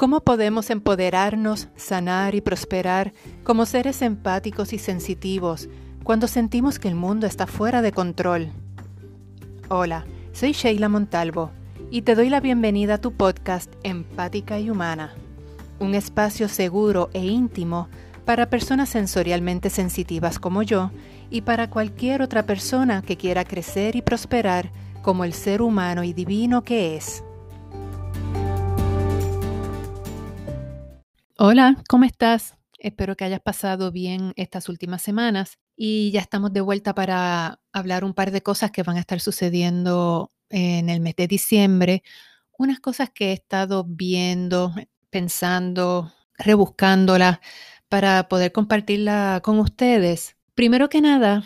¿Cómo podemos empoderarnos, sanar y prosperar como seres empáticos y sensitivos cuando sentimos que el mundo está fuera de control? Hola, soy Sheila Montalvo y te doy la bienvenida a tu podcast Empática y Humana, un espacio seguro e íntimo para personas sensorialmente sensitivas como yo y para cualquier otra persona que quiera crecer y prosperar como el ser humano y divino que es. Hola, ¿cómo estás? Espero que hayas pasado bien estas últimas semanas y ya estamos de vuelta para hablar un par de cosas que van a estar sucediendo en el mes de diciembre. Unas cosas que he estado viendo, pensando, rebuscándolas para poder compartirla con ustedes. Primero que nada,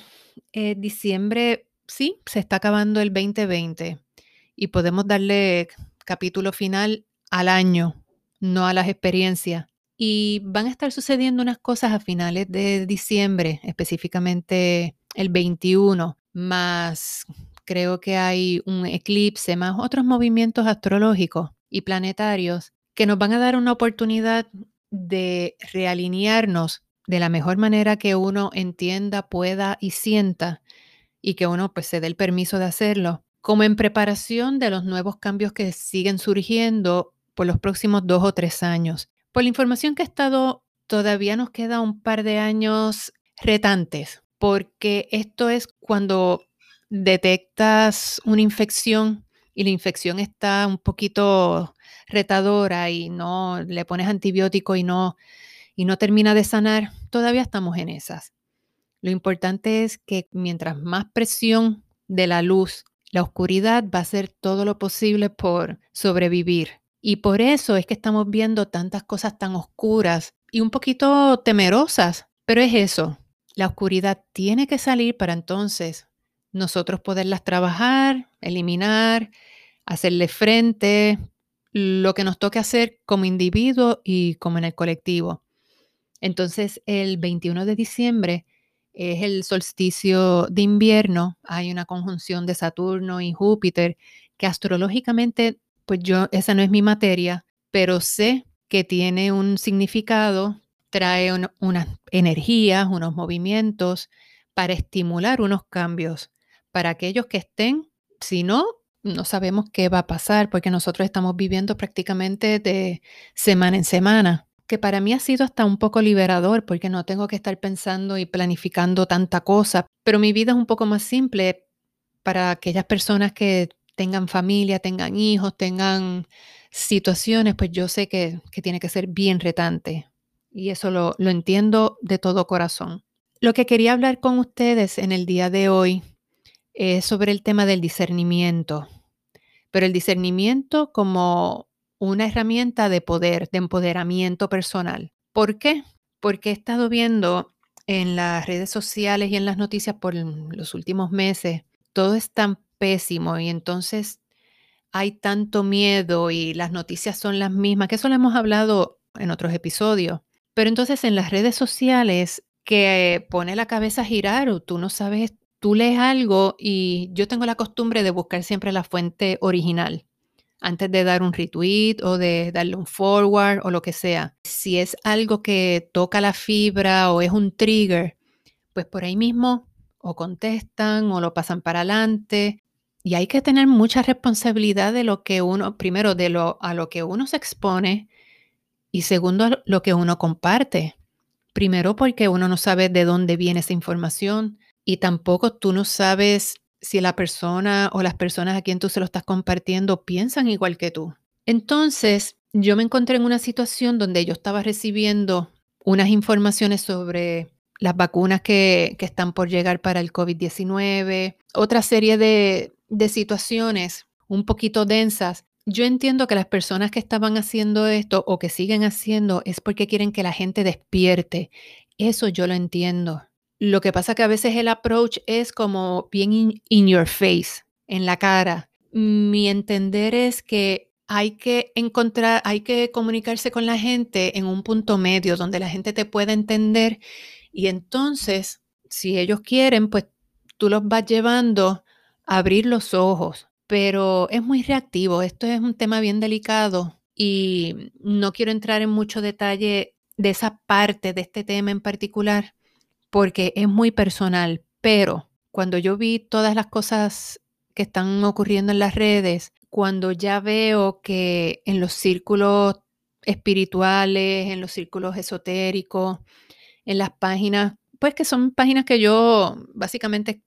eh, diciembre, sí, se está acabando el 2020 y podemos darle capítulo final al año, no a las experiencias. Y van a estar sucediendo unas cosas a finales de diciembre, específicamente el 21, más creo que hay un eclipse, más otros movimientos astrológicos y planetarios que nos van a dar una oportunidad de realinearnos de la mejor manera que uno entienda, pueda y sienta y que uno pues se dé el permiso de hacerlo, como en preparación de los nuevos cambios que siguen surgiendo por los próximos dos o tres años. Por la información que he estado, todavía nos queda un par de años retantes, porque esto es cuando detectas una infección y la infección está un poquito retadora y no le pones antibiótico y no y no termina de sanar, todavía estamos en esas. Lo importante es que mientras más presión de la luz, la oscuridad va a hacer todo lo posible por sobrevivir. Y por eso es que estamos viendo tantas cosas tan oscuras y un poquito temerosas. Pero es eso, la oscuridad tiene que salir para entonces nosotros poderlas trabajar, eliminar, hacerle frente, lo que nos toque hacer como individuo y como en el colectivo. Entonces, el 21 de diciembre es el solsticio de invierno, hay una conjunción de Saturno y Júpiter que astrológicamente pues yo, esa no es mi materia, pero sé que tiene un significado, trae unas energías, unos movimientos para estimular unos cambios para aquellos que estén, si no, no sabemos qué va a pasar porque nosotros estamos viviendo prácticamente de semana en semana, que para mí ha sido hasta un poco liberador porque no tengo que estar pensando y planificando tanta cosa, pero mi vida es un poco más simple para aquellas personas que tengan familia, tengan hijos, tengan situaciones, pues yo sé que, tiene que ser bien retante. Y eso lo, lo entiendo de todo corazón. Lo que quería hablar con ustedes en el día de hoy es sobre el tema del discernimiento, pero el discernimiento como una herramienta de poder, de empoderamiento personal. ¿Por qué? Porque he estado viendo en las redes sociales y en las noticias por los últimos meses, todo es tan y entonces hay tanto miedo y las noticias son las mismas, que eso lo hemos hablado en otros episodios. Pero entonces en las redes sociales que pone la cabeza a girar o tú no sabes, tú lees algo y yo tengo la costumbre de buscar siempre la fuente original antes de dar un retweet o de darle un forward o lo que sea. Si es algo que toca la fibra o es un trigger, pues por ahí mismo o contestan o lo pasan para adelante y hay que tener mucha responsabilidad de lo que uno, primero, de lo a lo que uno se expone y segundo, lo que uno comparte. Primero porque uno no sabe de dónde viene esa información y tampoco tú no sabes si la persona o las personas a quien tú se lo estás compartiendo piensan igual que tú. Entonces, yo me encontré en una situación donde yo estaba recibiendo unas informaciones sobre las vacunas que, que están por llegar para el COVID-19, otra serie de, de situaciones un poquito densas, yo entiendo que las personas que estaban haciendo esto o que siguen haciendo es porque quieren que la gente despierte. Eso yo lo entiendo. Lo que pasa que a veces el approach es como bien in, your face, en la cara. Mi entender es que hay que encontrar, hay que comunicarse con la gente en un punto medio donde la gente te pueda entender y entonces, si ellos quieren, pues tú los vas llevando abrir los ojos, pero es muy reactivo. Esto es un tema bien delicado Y no quiero entrar en mucho detalle de esa parte de este tema en particular porque es muy personal, pero cuando yo vi todas las cosas que están ocurriendo en las redes, cuando ya veo que en los círculos espirituales, en los círculos esotéricos, en las páginas, pues que son páginas que yo básicamente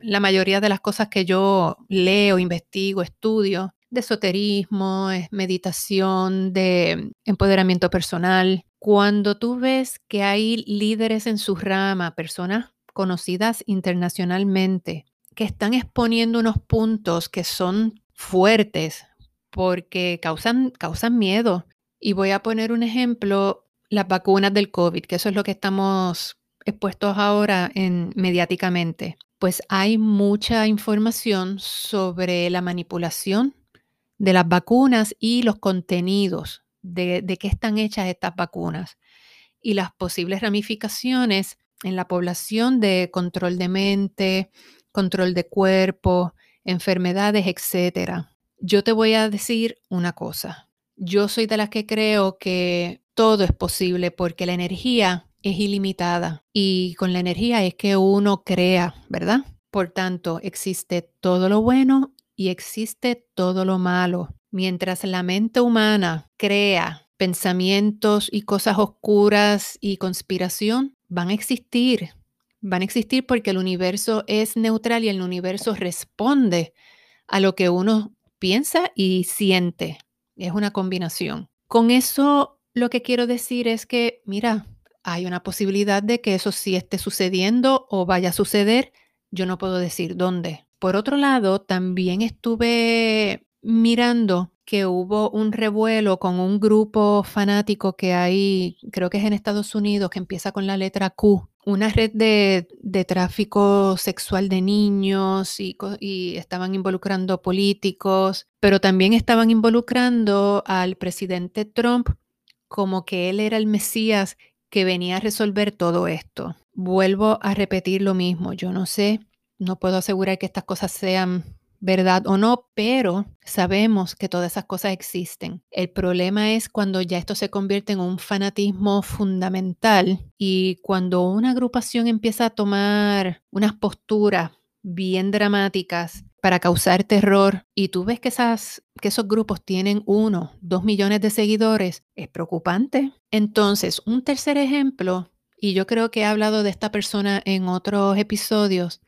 la mayoría de las cosas que yo leo, investigo, estudio, de esoterismo, meditación, de empoderamiento personal. Cuando tú ves que hay líderes en su rama, personas conocidas internacionalmente, que están exponiendo unos puntos que son fuertes porque causan, causan miedo. Y voy a poner un ejemplo, las vacunas del COVID, que eso es lo que estamos expuestos ahora en, mediáticamente. Pues hay mucha información sobre la manipulación de las vacunas y los contenidos de, qué están hechas estas vacunas y las posibles ramificaciones en la población de control de mente, control de cuerpo, enfermedades, etc. Yo te voy a decir una cosa. Yo soy de las que creo que todo es posible porque la energía es ilimitada y con la energía es que uno crea, ¿verdad? Por tanto, existe todo lo bueno y existe todo lo malo. Mientras la mente humana crea pensamientos y cosas oscuras y conspiración, van a existir. Van a existir porque el universo es neutral y el universo responde a lo que uno piensa y siente. Es una combinación. Con eso lo que quiero decir es que, mira, hay una posibilidad de que eso sí esté sucediendo o vaya a suceder. Yo no puedo decir dónde. Por otro lado, también estuve mirando que hubo un revuelo con un grupo fanático que hay, creo que es en Estados Unidos, que empieza con la letra Q, una red de, tráfico sexual de niños y, estaban involucrando políticos, pero también estaban involucrando al presidente Trump como que él era el Mesías que venía a resolver todo esto. Vuelvo a repetir lo mismo, yo no sé no puedo asegurar que estas cosas sean verdad o no, pero sabemos que todas esas cosas existen. El problema es cuando ya esto se convierte en un fanatismo fundamental y cuando una agrupación empieza a tomar unas posturas bien dramáticas para causar terror y tú ves que, esas, que esos grupos tienen uno, dos millones de seguidores, es preocupante. Entonces, un tercer ejemplo, y yo creo que he hablado de esta persona en otros episodios,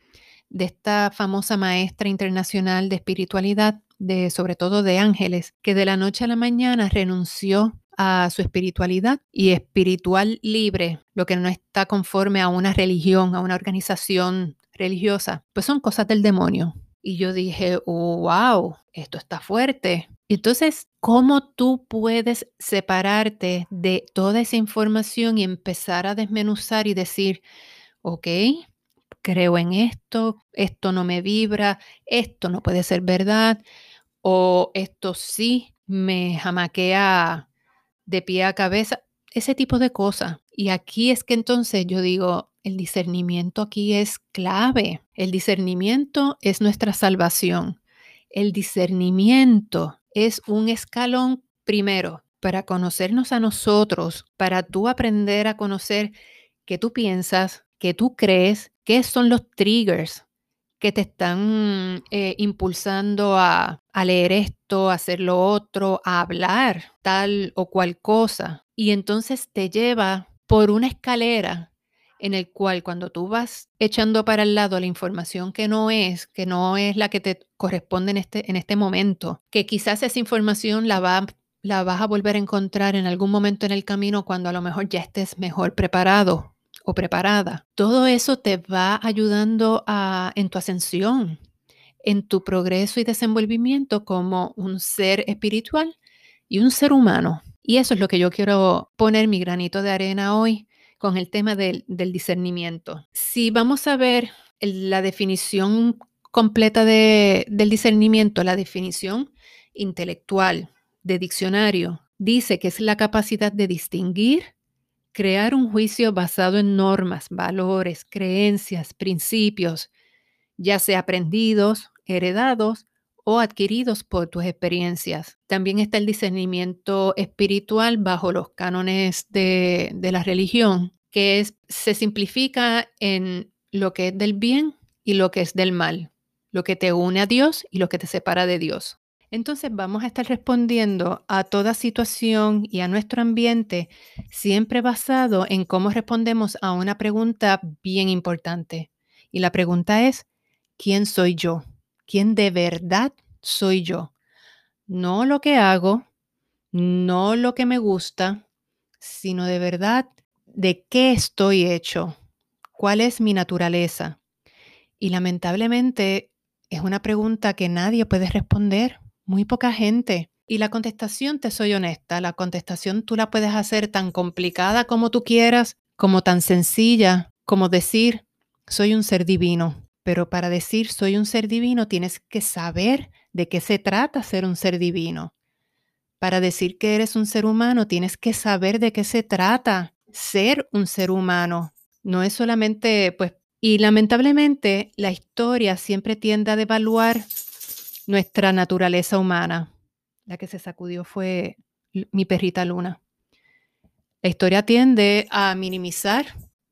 de esta famosa maestra internacional de espiritualidad, de, sobre todo de ángeles, que de la noche a la mañana renunció a su espiritualidad y espiritual libre, lo que no está conforme a una religión, a una organización religiosa, pues son cosas del demonio. Y yo dije, wow, esto está fuerte. Entonces, ¿cómo tú puedes separarte de toda esa información y empezar a desmenuzar y decir, ok, creo en esto, esto no me vibra, esto no puede ser verdad, o esto sí me jamaquea de pie a cabeza, ese tipo de cosas. Y aquí es que entonces yo digo, el discernimiento aquí es clave. El discernimiento es nuestra salvación. El discernimiento es un escalón primero para conocernos a nosotros, para tú aprender a conocer qué tú piensas, qué tú crees, ¿Qué son los triggers que te están eh, impulsando a, a leer esto, a hacer lo otro, a hablar tal o cual cosa? Y entonces te lleva por una escalera en el cual cuando tú vas echando para el lado la información que no es, que no es la que te corresponde en este, en este momento, que quizás esa información la, va, la vas a volver a encontrar en algún momento en el camino cuando a lo mejor ya estés mejor preparado o preparada. Todo eso te va ayudando a, en tu ascensión, en tu progreso y desenvolvimiento como un ser espiritual y un ser humano. Y eso es lo que yo quiero poner mi granito de arena hoy con el tema del, discernimiento. Si vamos a ver la definición completa de, del discernimiento, la definición intelectual de diccionario, dice que es la capacidad de distinguir, crear un juicio basado en normas, valores, creencias, principios, ya sea aprendidos, heredados o adquiridos por tus experiencias. También está el discernimiento espiritual bajo los cánones de, la religión, que se simplifica en lo que es del bien y lo que es del mal, lo que te une a Dios y lo que te separa de Dios. Entonces vamos a estar respondiendo a toda situación y a nuestro ambiente siempre basado en cómo respondemos a una pregunta bien importante. Y la pregunta es, ¿quién soy yo? ¿Quién de verdad soy yo? No lo que hago, no lo que me gusta, sino de verdad de qué estoy hecho, cuál es mi naturaleza. Y lamentablemente es una pregunta que nadie puede responder muy poca gente. Y la contestación, te soy honesta, la contestación tú la puedes hacer tan complicada como tú quieras, como tan sencilla como decir, soy un ser divino. Pero para decir soy un ser divino tienes que saber de qué se trata ser un ser divino. Para decir que eres un ser humano tienes que saber de qué se trata ser un ser humano. No es solamente, pues, y lamentablemente la historia siempre tiende a devaluar nuestra naturaleza humana. La que se sacudió fue mi perrita Luna. La historia tiende a minimizar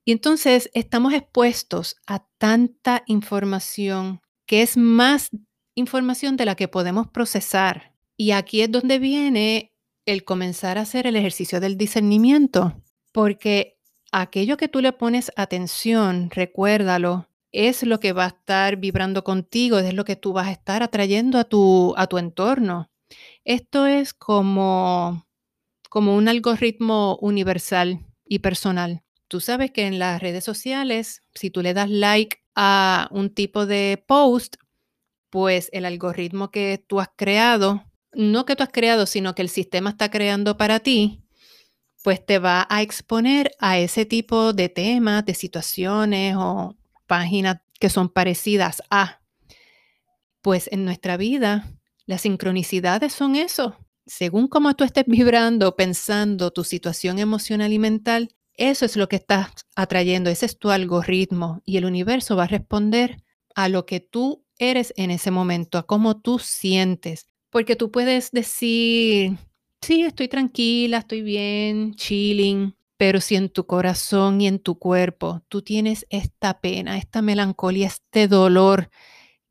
y entonces estamos expuestos a tanta información que es más información de la que podemos procesar. Y aquí es donde viene el comenzar a hacer el ejercicio del discernimiento, porque aquello que tú le pones atención, recuérdalo, es lo que va a estar vibrando contigo, es lo que tú vas a estar atrayendo a tu, a tu entorno. Esto es como, como un algoritmo universal y personal. Tú sabes que en las redes sociales, si tú le das like a un tipo de post, pues el algoritmo que tú has creado, no que tú has creado, sino que el sistema está creando para ti, pues te va a exponer a ese tipo de temas, de situaciones o páginas que son parecidas a. Pues en nuestra vida, las sincronicidades son eso. Según cómo tú estés vibrando, pensando tu situación emocional y mental, eso es lo que estás atrayendo, ese es tu algoritmo y el universo va a responder a lo que tú eres en ese momento, a cómo tú sientes. Porque tú puedes decir, sí, estoy tranquila, estoy bien, chilling, pero si en tu corazón y en tu cuerpo tú tienes esta pena, esta melancolía, este dolor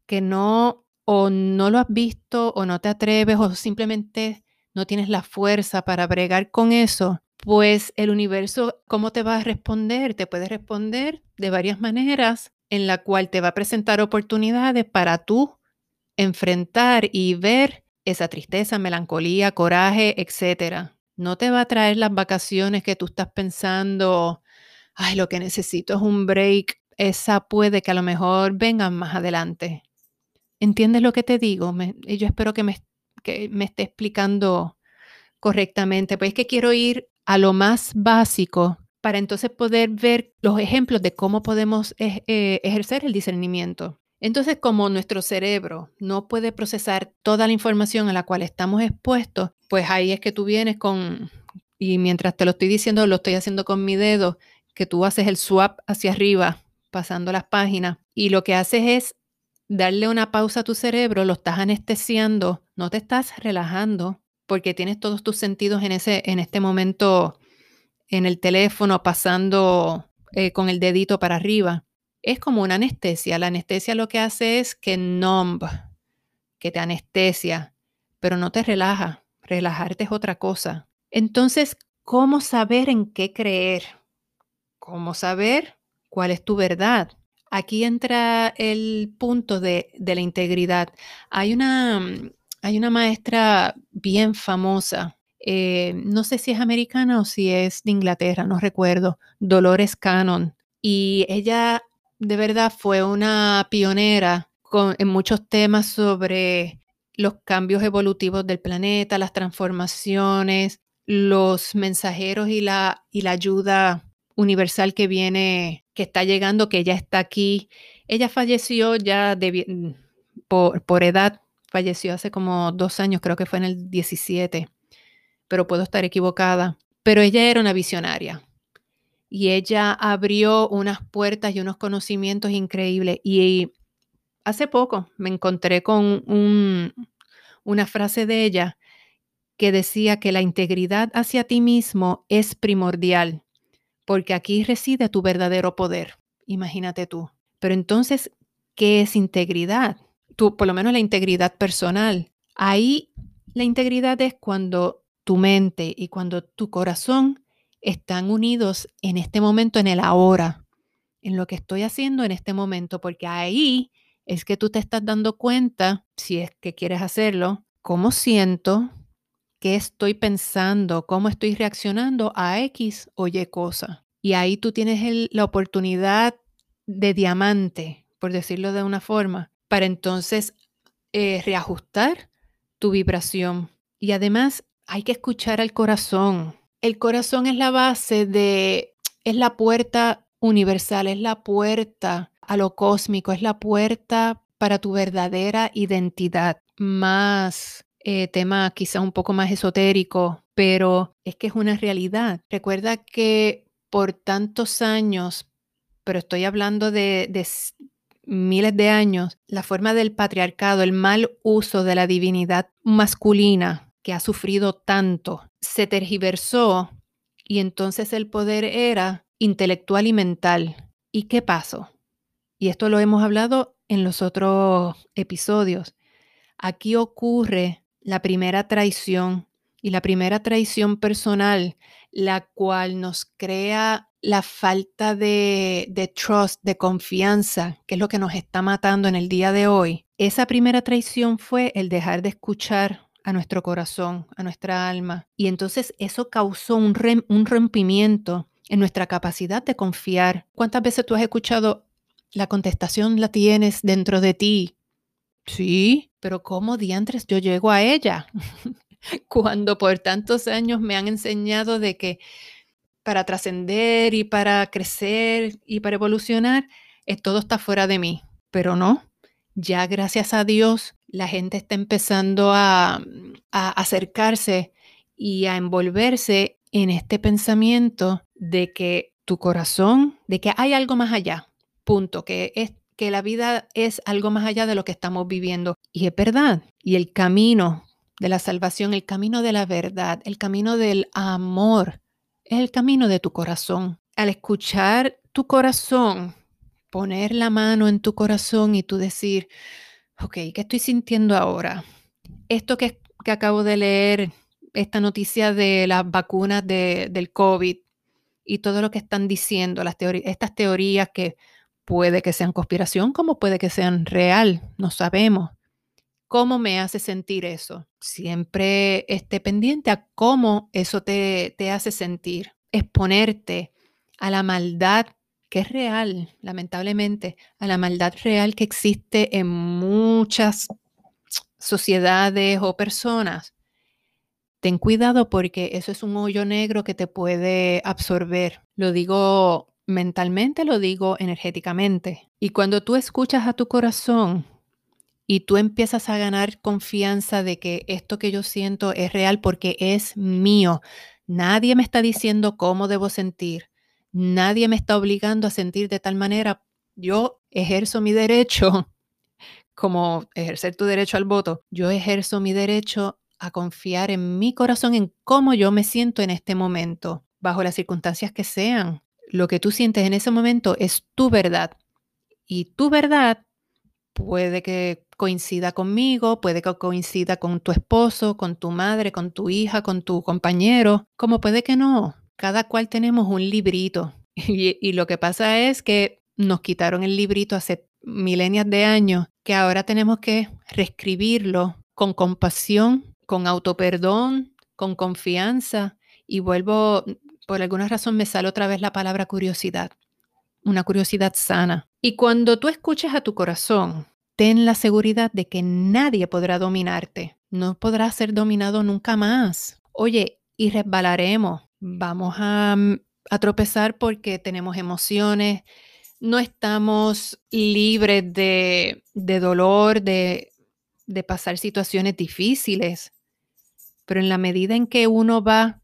que no o no lo has visto o no te atreves o simplemente no tienes la fuerza para bregar con eso, pues el universo, ¿cómo te va a responder? Te puede responder de varias maneras en la cual te va a presentar oportunidades para tú enfrentar y ver esa tristeza, melancolía, coraje, etcétera no te va a traer las vacaciones que tú estás pensando, ay, lo que necesito es un break. Esa puede que a lo mejor vengan más adelante. ¿Entiendes lo que te digo? yo espero que me, que me esté explicando correctamente. Pues es que quiero ir a lo más básico para entonces poder ver los ejemplos de cómo podemos eh, ejercer el discernimiento. Entonces, como nuestro cerebro no puede procesar toda la información a la cual estamos expuestos, pues ahí es que tú vienes con, y mientras te lo estoy diciendo, lo estoy haciendo con mi dedo, que tú haces el swap hacia arriba, pasando las páginas, y lo que haces es darle una pausa a tu cerebro, lo estás anestesiando, no te estás relajando, porque tienes todos tus sentidos en, ese, en este momento en el teléfono, pasando eh, con el dedito para arriba es como una anestesia. La anestesia lo que hace es que numb, que te anestesia, pero no te relaja. Relajarte es otra cosa. Entonces, ¿cómo saber en qué creer? ¿Cómo saber cuál es tu verdad? Aquí entra el punto de, la integridad. Hay una, hay una maestra bien famosa, eh, no sé si es americana o si es de Inglaterra, no recuerdo, Dolores Cannon. Y ella de verdad fue una pionera en muchos temas sobre los cambios evolutivos del planeta, las transformaciones, los mensajeros y la, y la ayuda universal que viene, que está llegando, que ya está aquí. Ella falleció ya de, por, por edad, falleció hace como dos años, creo que fue en el 17, pero puedo estar equivocada. Pero ella era una visionaria y ella abrió unas puertas y unos conocimientos increíbles. Y hace poco me encontré con una frase de ella que decía que la integridad hacia ti mismo es primordial, porque aquí reside tu verdadero poder. Imagínate tú. Pero entonces, ¿qué es integridad? Tú, por lo menos la integridad personal. Ahí la integridad es cuando tu mente y cuando tu corazón están unidos en este momento, en el ahora, en lo que estoy haciendo en este momento, porque ahí es que tú te estás dando cuenta, si es que quieres hacerlo, cómo siento, qué estoy pensando, cómo estoy reaccionando a X o Y cosa. Y ahí tú tienes la oportunidad de diamante, por decirlo de una forma, para entonces eh, reajustar tu vibración. Y además hay que escuchar al corazón. El corazón es la base de, es la puerta universal, es la puerta a lo cósmico, es la puerta para tu verdadera identidad. Más eh, tema quizá un poco más esotérico, pero es que es una realidad. Recuerda que por tantos años, pero estoy hablando de, de miles de años, la forma del patriarcado, el mal uso de la divinidad masculina que ha sufrido tanto, se tergiversó y entonces el poder era intelectual y mental. ¿Y qué pasó? Y esto lo hemos hablado en los otros episodios. Aquí ocurre la primera traición y la primera traición personal, la cual nos crea la falta de, trust, de confianza, que es lo que nos está matando en el día de hoy. Esa primera traición fue el dejar de escuchar a nuestro corazón, a nuestra alma. Y entonces eso causó un, un rompimiento en nuestra capacidad de confiar. ¿Cuántas veces tú has escuchado la contestación la tienes dentro de ti? Sí, pero ¿cómo diantres yo llego a ella? Cuando por tantos años me han enseñado de que para trascender y para crecer y para evolucionar, todo está fuera de mí. Pero no, ya gracias a Dios la gente está empezando a, a acercarse y a envolverse en este pensamiento de que tu corazón, de que hay algo más allá, punto, que es que la vida es algo más allá de lo que estamos viviendo. Y es verdad. Y el camino de la salvación, el camino de la verdad, el camino del amor, es el camino de tu corazón. Al escuchar tu corazón, poner la mano en tu corazón y tú decir, ok, ¿qué estoy sintiendo ahora? Esto que, que acabo de leer esta noticia de las vacunas del COVID y todo lo que están diciendo, las estas teorías que puede que sean conspiración, como puede que sean real, no sabemos. ¿Cómo me hace sentir eso? Siempre esté pendiente a cómo eso te, te hace sentir. Exponerte a la maldad que es real, lamentablemente, a la maldad real que existe en muchas sociedades o personas ten cuidado porque eso es un hoyo negro que te puede absorber. Lo digo mentalmente, lo digo energéticamente. Y cuando tú escuchas a tu corazón y tú empiezas a ganar confianza de que esto que yo siento es real porque es mío, nadie me está diciendo cómo debo sentir, nadie me está obligando a sentir de tal manera, yo ejerzo mi derecho como ejercer tu derecho al voto, yo ejerzo mi derecho a confiar en mi corazón, en cómo yo me siento en este momento, bajo las circunstancias que sean. Lo que tú sientes en ese momento es tu verdad. Y tu verdad puede que coincida conmigo, puede que coincida con tu esposo, con tu madre, con tu hija, con tu compañero, como puede que no. Cada cual tenemos un librito. Y, lo que pasa es que nos quitaron el librito hace milenios de años, que ahora tenemos que reescribirlo con compasión con autoperdón, con confianza. Y vuelvo, por alguna razón me sale otra vez la palabra curiosidad, una curiosidad sana. Y cuando tú escuches a tu corazón, ten la seguridad de que nadie podrá dominarte, no podrás ser dominado nunca más. Oye, y resbalaremos, vamos a, mm, tropezar porque tenemos emociones, no estamos libres de, de dolor, de, de pasar situaciones difíciles. Pero en la medida en que uno va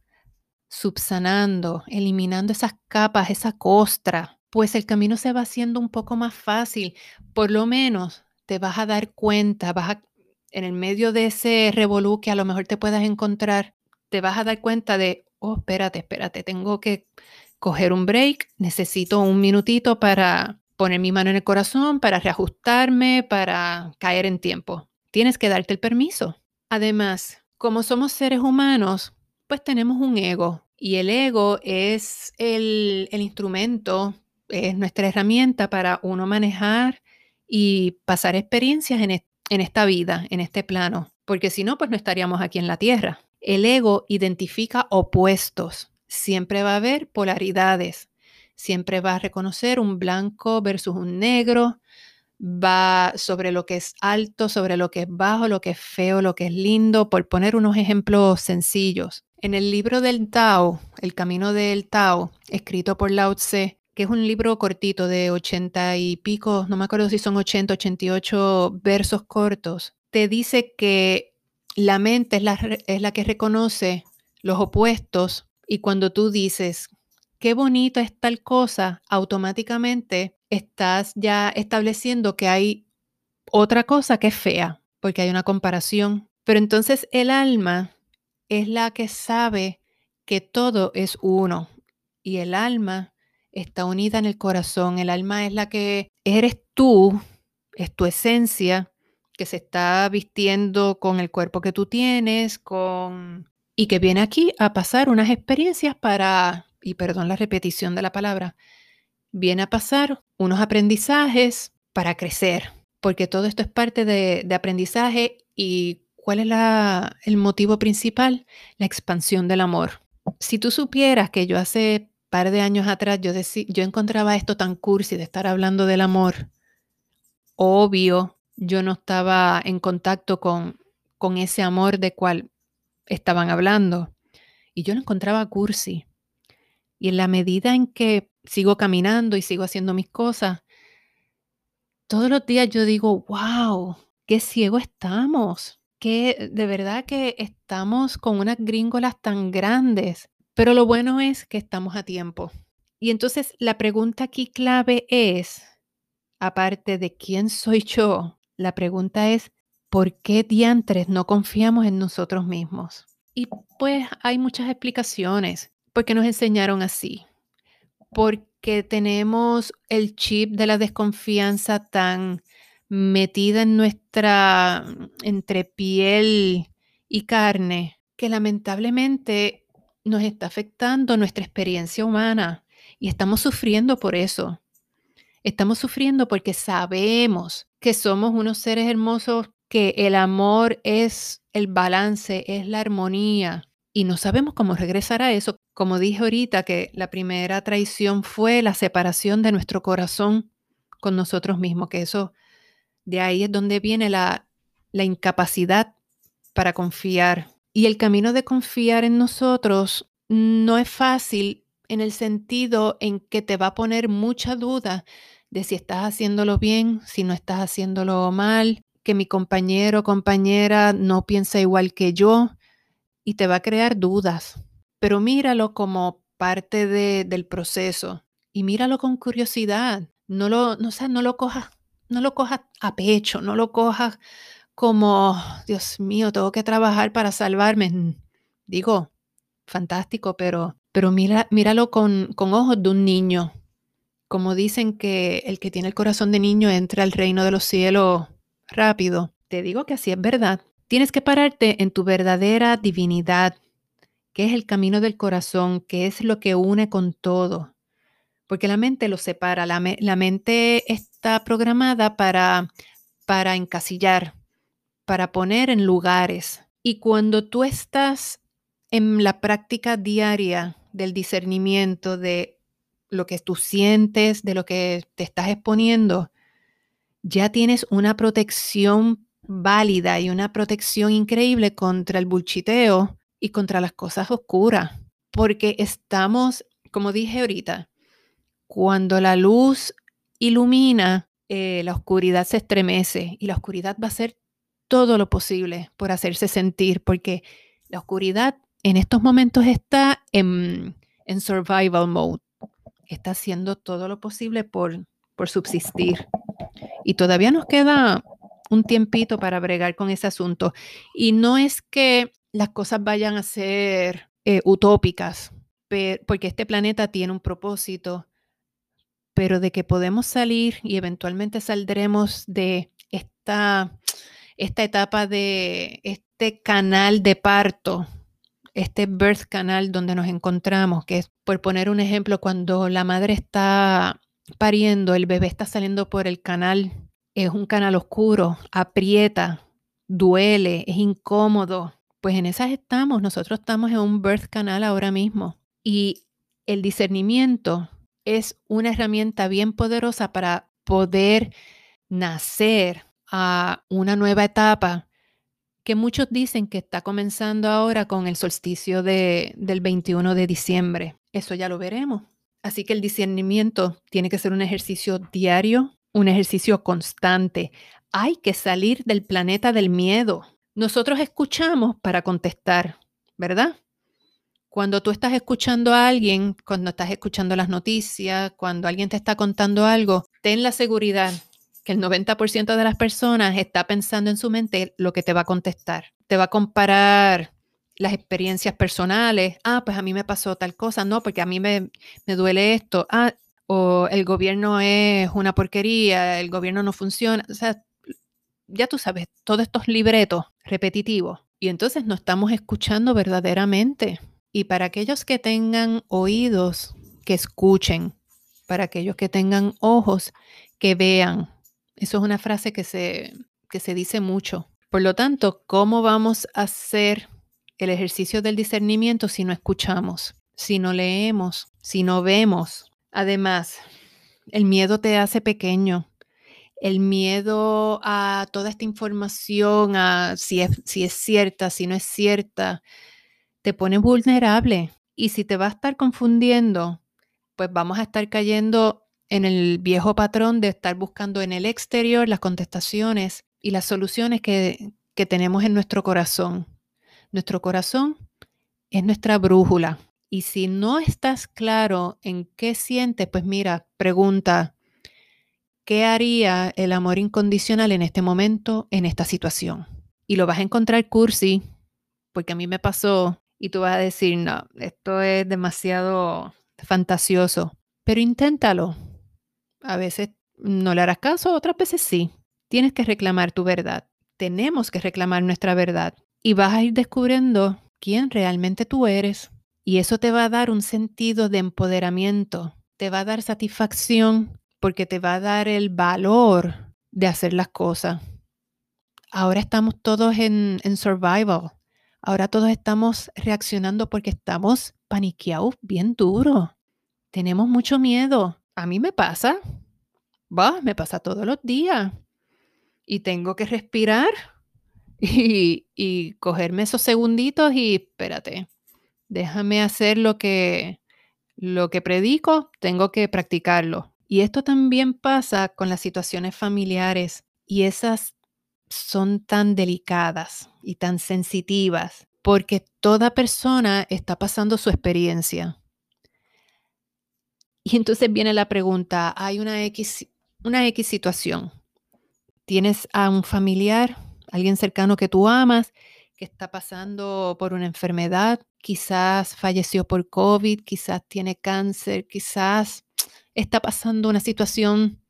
subsanando, eliminando esas capas, esa costra, pues el camino se va haciendo un poco más fácil. Por lo menos te vas a dar cuenta, vas a, en el medio de ese revolú que a lo mejor te puedas encontrar, te vas a dar cuenta de, oh, espérate, espérate, tengo que coger un break, necesito un minutito para poner mi mano en el corazón, para reajustarme, para caer en tiempo. Tienes que darte el permiso. Además, como somos seres humanos, pues tenemos un ego y el ego es el, instrumento, es nuestra herramienta para uno manejar y pasar experiencias en, en esta vida, en este plano, porque si no, pues no estaríamos aquí en la Tierra. El ego identifica opuestos, siempre va a haber polaridades, siempre va a reconocer un blanco versus un negro, va sobre lo que es alto, sobre lo que es bajo, lo que es feo, lo que es lindo, por poner unos ejemplos sencillos. En el libro del Tao, El Camino del Tao, escrito por Lao Tse, que es un libro cortito de 80 y pico, no me acuerdo si son 80, 88 versos cortos, te dice que la mente es la, es la que reconoce los opuestos y cuando tú dices, qué bonito es tal cosa, automáticamente estás ya estableciendo que hay otra cosa que es fea, porque hay una comparación. Pero entonces el alma es la que sabe que todo es uno y el alma está unida en el corazón. El alma es la que eres tú, es tu esencia que se está vistiendo con el cuerpo que tú tienes, con y que viene aquí a pasar unas experiencias para, y perdón la repetición de la palabra, viene a pasar unos aprendizajes para crecer, porque todo esto es parte de, aprendizaje y ¿cuál es el motivo principal? La expansión del amor. Si tú supieras que yo hace par de años atrás yo, yo encontraba esto tan cursi de estar hablando del amor, obvio, yo no estaba en contacto con, con ese amor de cual estaban hablando. Y yo lo encontraba cursi. Y en la medida en que sigo caminando y sigo haciendo mis cosas, todos los días yo digo, wow, qué ciego estamos, que de verdad que estamos con unas gringolas tan grandes, pero lo bueno es que estamos a tiempo. Y entonces la pregunta aquí clave es, aparte de quién soy yo, la pregunta es, ¿por qué diantres no confiamos en nosotros mismos? Y pues hay muchas explicaciones, porque nos enseñaron así, porque tenemos el chip de la desconfianza tan metida en nuestra, entre piel y carne, que lamentablemente nos está afectando nuestra experiencia humana y estamos sufriendo por eso. Estamos sufriendo porque sabemos que somos unos seres hermosos que el amor es el balance, es la armonía y no sabemos cómo regresar a eso. Como dije ahorita, que la primera traición fue la separación de nuestro corazón con nosotros mismos, que eso, de ahí es donde viene la, la incapacidad para confiar. Y el camino de confiar en nosotros no es fácil en el sentido en que te va a poner mucha duda de si estás haciéndolo bien, si no estás haciéndolo mal, que mi compañero o compañera no piensa igual que yo y te va a crear dudas. Pero míralo como parte del proceso y míralo con curiosidad. No lo, no, no lo cojas, no lo cojas a pecho, no lo cojas como, Dios mío, tengo que trabajar para salvarme. Digo, fantástico, pero, pero mira, míralo con, con ojos de un niño. Como dicen que el que tiene el corazón de niño entra al reino de los cielos rápido. Te digo que así es verdad. Tienes que pararte en tu verdadera divinidad, que es el camino del corazón, que es lo que une con todo. Porque la mente lo separa. La, mente está programada para, para encasillar, para poner en lugares. Y cuando tú estás en la práctica diaria del discernimiento de lo que tú sientes, de lo que te estás exponiendo, ya tienes una protección válida y una protección increíble contra el bulchiteo y contra las cosas oscuras. Porque estamos, como dije ahorita, cuando la luz ilumina, eh, la oscuridad se estremece y la oscuridad va a hacer todo lo posible por hacerse sentir, porque la oscuridad en estos momentos está en, en survival mode, está haciendo todo lo posible por, por subsistir. Y todavía nos queda un tiempito para bregar con ese asunto. Y no es que las cosas vayan a ser eh, utópicas, porque este planeta tiene un propósito, pero de que podemos salir y eventualmente saldremos de esta, esta etapa de este canal de parto, este birth canal donde nos encontramos, que es, por poner un ejemplo, cuando la madre está pariendo, el bebé está saliendo por el canal, es un canal oscuro, aprieta, duele, es incómodo. Pues en esas estamos, nosotros estamos en un birth canal ahora mismo. Y el discernimiento es una herramienta bien poderosa para poder nacer a una nueva etapa que muchos dicen que está comenzando ahora con el solsticio de, del 21 de diciembre. Eso ya lo veremos. Así que el discernimiento tiene que ser un ejercicio diario, un ejercicio constante. Hay que salir del planeta del miedo. Nosotros escuchamos para contestar, ¿verdad? Cuando tú estás escuchando a alguien, cuando estás escuchando las noticias, cuando alguien te está contando algo, ten la seguridad que el 90% de las personas está pensando en su mente lo que te va a contestar. Te va a comparar las experiencias personales. Ah, pues a mí me pasó tal cosa. No, porque a mí me, me duele esto. Ah, o el gobierno es una porquería, el gobierno no funciona. O sea, ya tú sabes, todos estos libretos repetitivos. Y entonces no estamos escuchando verdaderamente. Y para aquellos que tengan oídos, que escuchen. Para aquellos que tengan ojos, que vean. Eso es una frase que se, que se dice mucho. Por lo tanto, ¿cómo vamos a hacer el ejercicio del discernimiento si no escuchamos, si no leemos, si no vemos? Además, el miedo te hace pequeño. El miedo a toda esta información, a si es, si es cierta, si no es cierta, te pone vulnerable. Y si te va a estar confundiendo, pues vamos a estar cayendo en el viejo patrón de estar buscando en el exterior las contestaciones y las soluciones que, tenemos en nuestro corazón. Nuestro corazón es nuestra brújula. Y si no estás claro en qué sientes, pues mira, pregunta, ¿qué haría el amor incondicional en este momento, en esta situación? Y lo vas a encontrar cursi, porque a mí me pasó y tú vas a decir, no, esto es demasiado fantasioso, pero inténtalo. A veces no le harás caso, otras veces sí. Tienes que reclamar tu verdad. Tenemos que reclamar nuestra verdad. Y vas a ir descubriendo quién realmente tú eres. Y eso te va a dar un sentido de empoderamiento. Te va a dar satisfacción porque te va a dar el valor de hacer las cosas. Ahora estamos todos en, en survival. Ahora todos estamos reaccionando porque estamos paniqueados bien duro. Tenemos mucho miedo a mí me pasa, va, me pasa todos los días. Y tengo que respirar y, y cogerme esos segunditos y espérate, déjame hacer lo que, lo que predico, tengo que practicarlo. Y esto también pasa con las situaciones familiares y esas son tan delicadas y tan sensitivas porque toda persona está pasando su experiencia. Y entonces viene la pregunta, hay una X, una X situación. Tienes a un familiar, alguien cercano que tú amas, que está pasando por una enfermedad, quizás falleció por COVID, quizás tiene cáncer, quizás está pasando una situación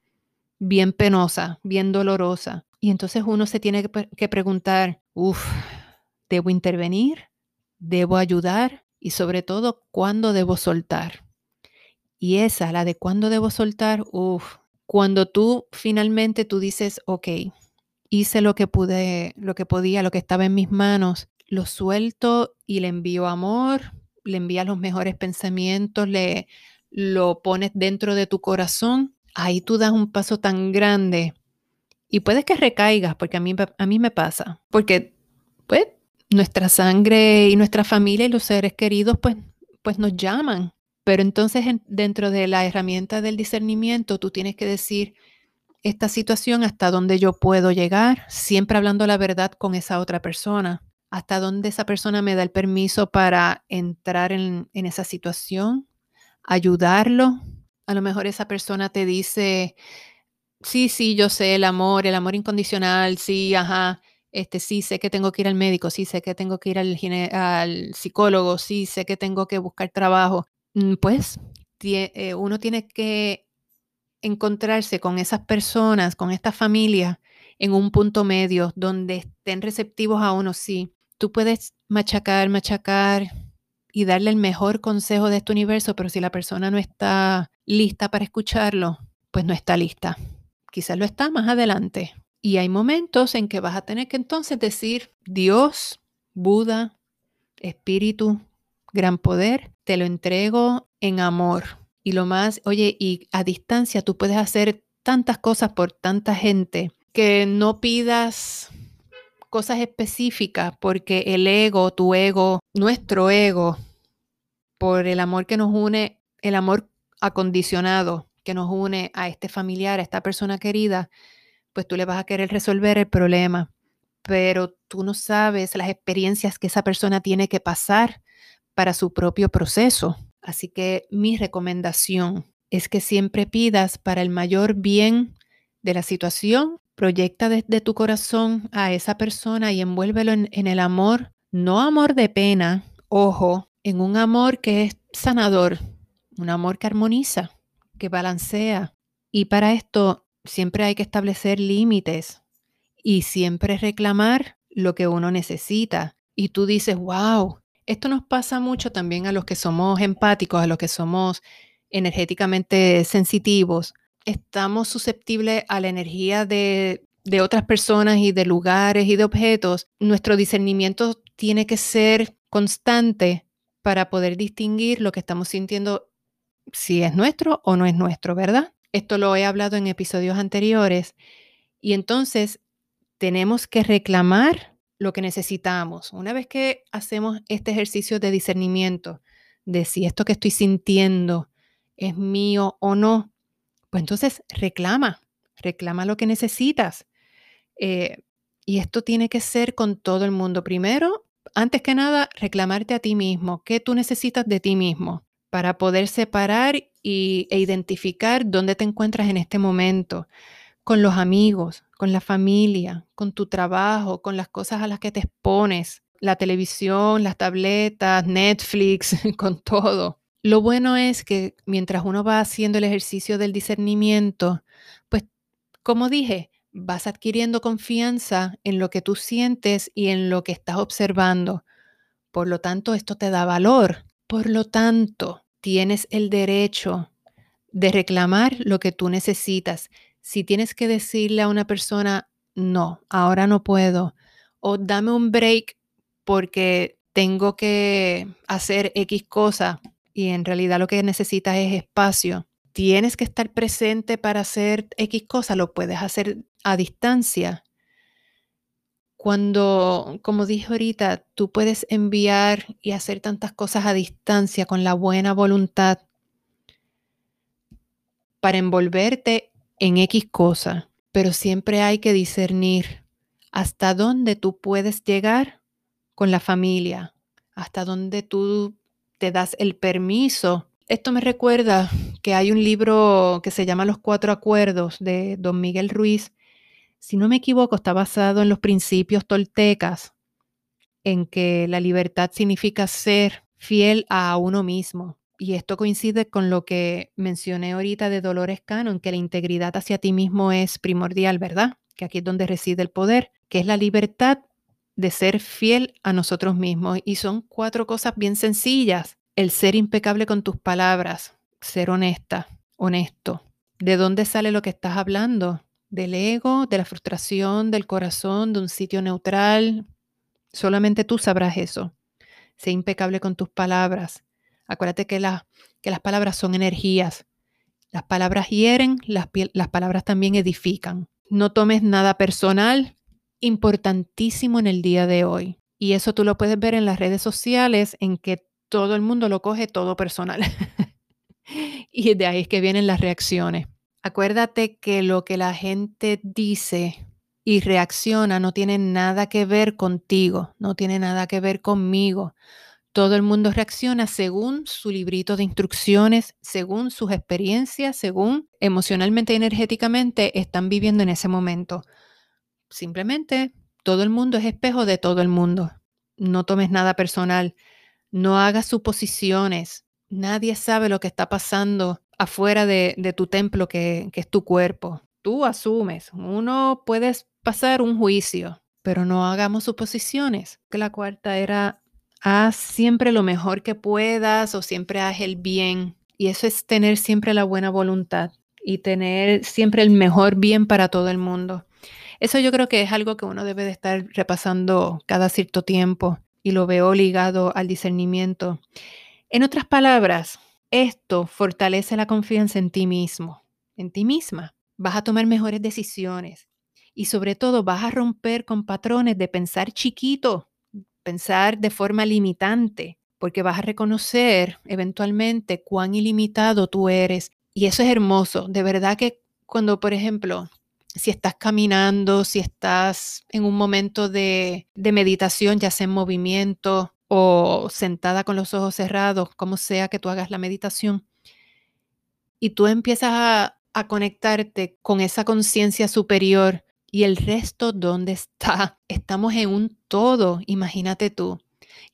bien penosa, bien dolorosa. Y entonces uno se tiene que, preguntar, uff, ¿debo intervenir? ¿Debo ayudar? Y sobre todo, ¿cuándo debo soltar? Y esa, la de cuándo debo soltar, uff, cuando tú finalmente tú dices, ok, hice lo que pude, lo que podía, lo que estaba en mis manos, lo suelto y le envío amor, le envías los mejores pensamientos, le lo pones dentro de tu corazón, ahí tú das un paso tan grande y puedes que recaigas, porque a mí, a mí me pasa, porque pues nuestra sangre y nuestra familia y los seres queridos pues, pues nos llaman pero entonces dentro de la herramienta del discernimiento, tú tienes que decir esta situación hasta dónde yo puedo llegar, siempre hablando la verdad con esa otra persona, hasta dónde esa persona me da el permiso para entrar en, esa situación, ayudarlo. A lo mejor esa persona te dice, Sí, sí, yo sé el amor, el amor incondicional, sí, ajá. Este, sí, sé que tengo que ir al médico, sí, sé que tengo que ir al, al psicólogo, sí, sé que tengo que buscar trabajo. Mm, pues eh, uno tiene que encontrarse con esas personas, con esta familia, en un punto medio donde estén receptivos a uno, sí. Tú puedes machacar, machacar y darle el mejor consejo de este universo, pero si la persona no está lista para escucharlo, pues no está lista quizás lo está más adelante. Y hay momentos en que vas a tener que entonces decir, Dios, Buda, Espíritu, gran poder, te lo entrego en amor. Y lo más, oye, y a distancia tú puedes hacer tantas cosas por tanta gente que no pidas cosas específicas porque el ego, tu ego, nuestro ego, por el amor que nos une, el amor acondicionado, que nos une a este familiar, a esta persona querida, pues tú le vas a querer resolver el problema, pero tú no sabes las experiencias que esa persona tiene que pasar para su propio proceso. Así que mi recomendación es que siempre pidas para el mayor bien de la situación, proyecta desde tu corazón a esa persona y envuélvelo en, el amor, no amor de pena, ojo, en un amor que es sanador, un amor que armoniza que balancea. Y para esto siempre hay que establecer límites y siempre reclamar lo que uno necesita. Y tú dices, wow, esto nos pasa mucho también a los que somos empáticos, a los que somos energéticamente sensitivos. Estamos susceptibles a la energía de, de otras personas y de lugares y de objetos. Nuestro discernimiento tiene que ser constante para poder distinguir lo que estamos sintiendo si es nuestro o no es nuestro, ¿verdad? Esto lo he hablado en episodios anteriores. Y entonces tenemos que reclamar lo que necesitamos. Una vez que hacemos este ejercicio de discernimiento de si esto que estoy sintiendo es mío o no, pues entonces reclama, reclama lo que necesitas. Eh, y esto tiene que ser con todo el mundo. Primero, antes que nada, reclamarte a ti mismo, qué tú necesitas de ti mismo para poder separar y, e identificar dónde te encuentras en este momento, con los amigos, con la familia, con tu trabajo, con las cosas a las que te expones, la televisión, las tabletas, Netflix, con todo. Lo bueno es que mientras uno va haciendo el ejercicio del discernimiento, pues como dije, vas adquiriendo confianza en lo que tú sientes y en lo que estás observando. Por lo tanto, esto te da valor. Por lo tanto, tienes el derecho de reclamar lo que tú necesitas. Si tienes que decirle a una persona, no, ahora no puedo, o dame un break porque tengo que hacer X cosa y en realidad lo que necesitas es espacio. Tienes que estar presente para hacer X cosa, lo puedes hacer a distancia. Cuando, como dije ahorita, tú puedes enviar y hacer tantas cosas a distancia con la buena voluntad para envolverte en X cosa, pero siempre hay que discernir hasta dónde tú puedes llegar con la familia, hasta dónde tú te das el permiso. Esto me recuerda que hay un libro que se llama Los Cuatro Acuerdos de Don Miguel Ruiz si no me equivoco, está basado en los principios toltecas, en que la libertad significa ser fiel a uno mismo. Y esto coincide con lo que mencioné ahorita de Dolores Cannon, que la integridad hacia ti mismo es primordial, ¿verdad? Que aquí es donde reside el poder, que es la libertad de ser fiel a nosotros mismos. Y son cuatro cosas bien sencillas. El ser impecable con tus palabras, ser honesta, honesto. ¿De dónde sale lo que estás hablando? del ego, de la frustración, del corazón, de un sitio neutral. Solamente tú sabrás eso. Sé impecable con tus palabras. Acuérdate que, que las palabras son energías. Las palabras hieren, las, las palabras también edifican. No tomes nada personal, importantísimo en el día de hoy. Y eso tú lo puedes ver en las redes sociales, en que todo el mundo lo coge todo personal. y de ahí es que vienen las reacciones. Acuérdate que lo que la gente dice y reacciona no tiene nada que ver contigo, no tiene nada que ver conmigo. Todo el mundo reacciona según su librito de instrucciones, según sus experiencias, según emocionalmente y energéticamente están viviendo en ese momento. Simplemente todo el mundo es espejo de todo el mundo. No tomes nada personal. No hagas suposiciones. Nadie sabe lo que está pasando afuera de, tu templo, que, que es tu cuerpo. Tú asumes. Uno puede pasar un juicio, pero no hagamos suposiciones. Que la cuarta era haz siempre lo mejor que puedas o siempre haz el bien. Y eso es tener siempre la buena voluntad y tener siempre el mejor bien para todo el mundo. Eso yo creo que es algo que uno debe de estar repasando cada cierto tiempo y lo veo ligado al discernimiento. En otras palabras, esto fortalece la confianza en ti mismo, en ti misma. Vas a tomar mejores decisiones y sobre todo vas a romper con patrones de pensar chiquito, pensar de forma limitante, porque vas a reconocer eventualmente cuán ilimitado tú eres. Y eso es hermoso. De verdad que cuando, por ejemplo, si estás caminando, si estás en un momento de, meditación, ya sea en movimiento o sentada con los ojos cerrados, como sea que tú hagas la meditación, y tú empiezas a, conectarte con esa conciencia superior y el resto, ¿dónde está? Estamos en un todo, imagínate tú.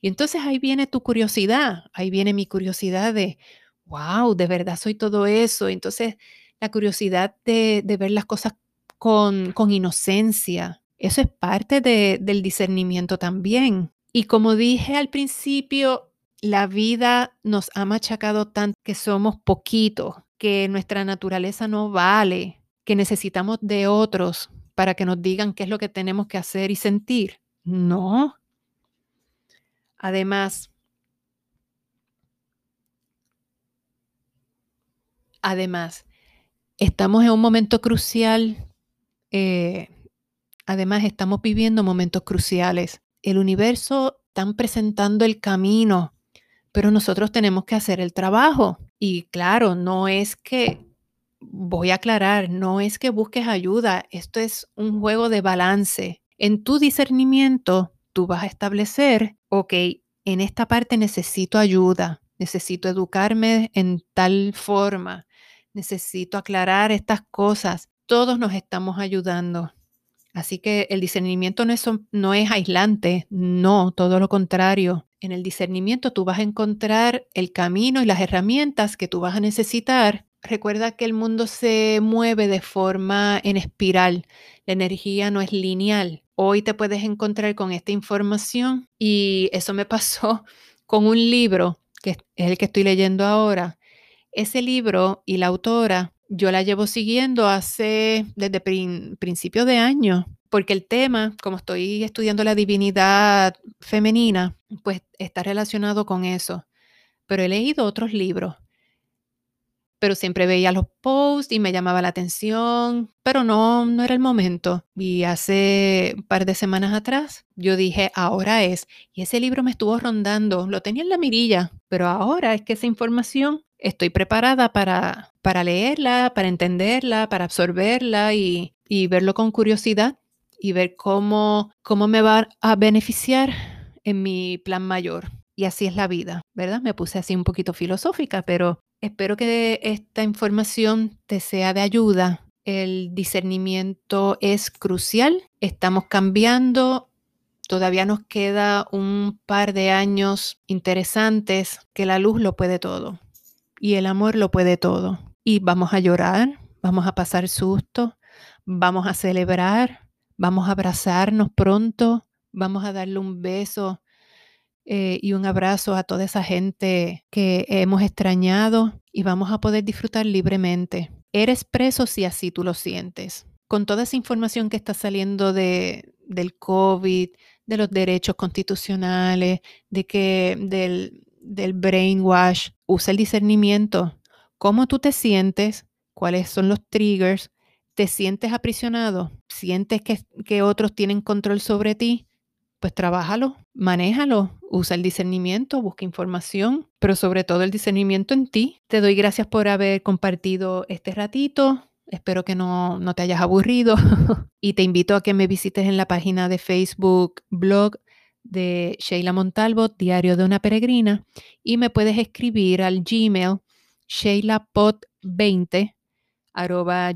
Y entonces ahí viene tu curiosidad, ahí viene mi curiosidad de, wow, de verdad soy todo eso. Entonces, la curiosidad de, ver las cosas con, inocencia. Eso es parte del discernimiento también. Y como dije al principio, la vida nos ha machacado tanto que somos poquitos, que nuestra naturaleza no vale, que necesitamos de otros para que nos digan qué es lo que tenemos que hacer y sentir. No. Además, además, estamos en un momento crucial eh, además, estamos viviendo momentos cruciales. El universo está presentando el camino, pero nosotros tenemos que hacer el trabajo. Y claro, no es que, voy a aclarar, no es que busques ayuda, esto es un juego de balance. En tu discernimiento, tú vas a establecer, ok, en esta parte necesito ayuda, necesito educarme en tal forma, necesito aclarar estas cosas, todos nos estamos ayudando. Así que el discernimiento no es, no es aislante, no, todo lo contrario. En el discernimiento tú vas a encontrar el camino y las herramientas que tú vas a necesitar. Recuerda que el mundo se mueve de forma en espiral. La energía no es lineal. Hoy te puedes encontrar con esta información y eso me pasó con un libro que es el que estoy leyendo ahora. Ese libro y la autora yo la llevo siguiendo hace desde principio de año, porque el tema, como estoy estudiando la divinidad femenina, pues está relacionado con eso. Pero he leído otros libros, pero siempre veía los posts y me llamaba la atención, pero no, no era el momento. Y hace un par de semanas atrás yo dije, ahora es. Y ese libro me estuvo rondando, lo tenía en la mirilla, pero ahora es que esa información estoy preparada para, para leerla, para entenderla, para absorberla y, verlo con curiosidad y ver cómo, cómo me va a beneficiar en mi plan mayor. Y así es la vida, ¿verdad? Me puse así un poquito filosófica, pero espero que esta información te sea de ayuda. El discernimiento es crucial. Estamos cambiando. Todavía nos queda un par de años interesantes que la luz lo puede todo y el amor lo puede todo. Y vamos a llorar, vamos a pasar susto, vamos a celebrar, vamos a abrazarnos pronto, vamos a darle un beso eh, y un abrazo a toda esa gente que hemos extrañado y vamos a poder disfrutar libremente. Eres preso si así tú lo sientes. Con toda esa información que está saliendo de, del COVID, de los derechos constitucionales, de que del, del brainwash, usa el discernimiento. ¿Cómo tú te sientes? ¿Cuáles son los triggers? ¿Te sientes aprisionado? ¿Sientes que, que otros tienen control sobre ti? Pues trabájalo, manéjalo, usa el discernimiento, busca información, pero sobre todo el discernimiento en ti. Te doy gracias por haber compartido este ratito. Espero que no, no te hayas aburrido y te invito a que me visites en la página de Facebook, blog de Sheila Montalvo, Diario de una Peregrina, y me puedes escribir al Gmail sheilapod20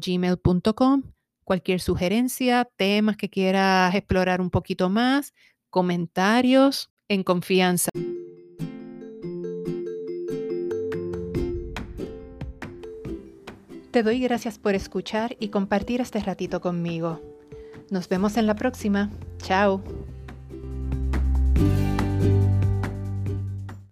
gmail.com. Cualquier sugerencia, temas que quieras explorar un poquito más, comentarios en confianza. Te doy gracias por escuchar y compartir este ratito conmigo. Nos vemos en la próxima. Chao.